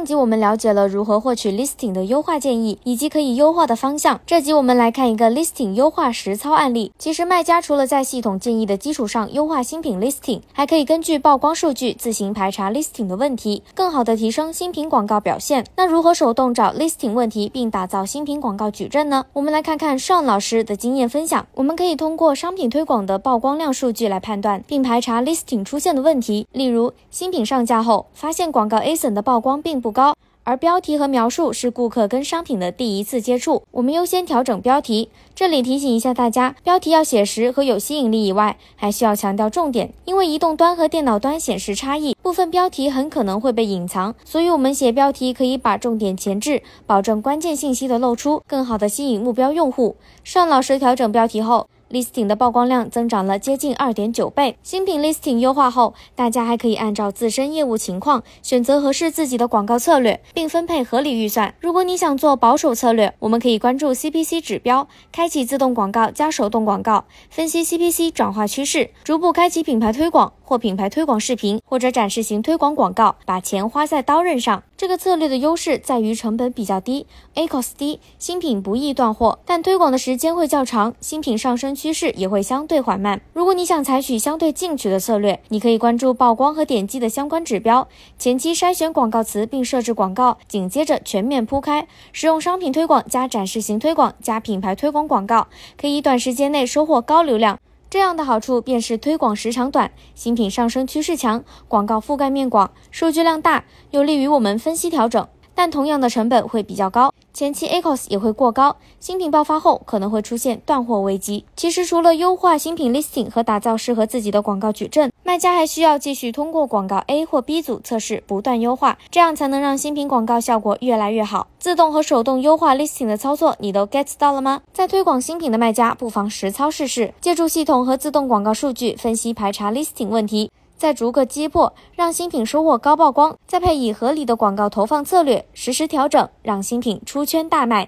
上集我们了解了如何获取 listing 的优化建议，以及可以优化的方向。这集我们来看一个 listing 优化实操案例。其实卖家除了在系统建议的基础上优化新品 listing，还可以根据曝光数据自行排查 listing 的问题，更好的提升新品广告表现。那如何手动找 listing 问题并打造新品广告矩阵呢？我们来看看 Sean 老师的经验分享。我们可以通过商品推广的曝光量数据来判断并排查 listing 出现的问题，例如新品上架后发现广告 ASIN 的曝光并不，而标题和描述是顾客跟商品的第一次接触，我们优先调整标题。这里提醒一下大家，标题要写实和有吸引力以外，还需要强调重点，因为移动端和电脑端显示差异，部分标题很可能会被隐藏，所以我们写标题可以把重点前置，保证关键信息的露出，更好的吸引目标用户。尚老师调整标题后。Listing 的曝光量增长了接近二点九倍。新品 listing 优化后，大家还可以按照自身业务情况选择合适自己的广告策略，并分配合理预算。如果你想做保守策略，我们可以关注 CPC 指标，开启自动广告加手动广告，分析 CPC 转化趋势，逐步开启品牌推广或品牌推广视频或者展示型推广广告，把钱花在刀刃上。这个策略的优势在于成本比较低，ACOS 低，新品不易断货，但推广的时间会较长，新品上升趋势也会相对缓慢。如果你想采取相对进取的策略，你可以关注曝光和点击的相关指标，前期筛选广告词并设置广告，紧接着全面铺开，使用商品推广加展示型推广加品牌推广广告，可以短时间内收获高流量。这样的好处便是推广时长短，新品上升趋势强，广告覆盖面广，数据量大，有利于我们分析调整。但同样的成本会比较高，前期 ACOS 也会过高，新品爆发后可能会出现断货危机。其实除了优化新品 listing 和打造适合自己的广告矩阵，卖家还需要继续通过广告 A 或 B 组测试，不断优化，这样才能让新品广告效果越来越好。自动和手动优化 listing 的操作，你都 get 到了吗？在推广新品的卖家不妨实操试试，借助系统和自动广告数据分析排查 listing 问题。再逐个击破，让新品收获高曝光，再配以合理的广告投放策略，实时调整，让新品出圈大卖。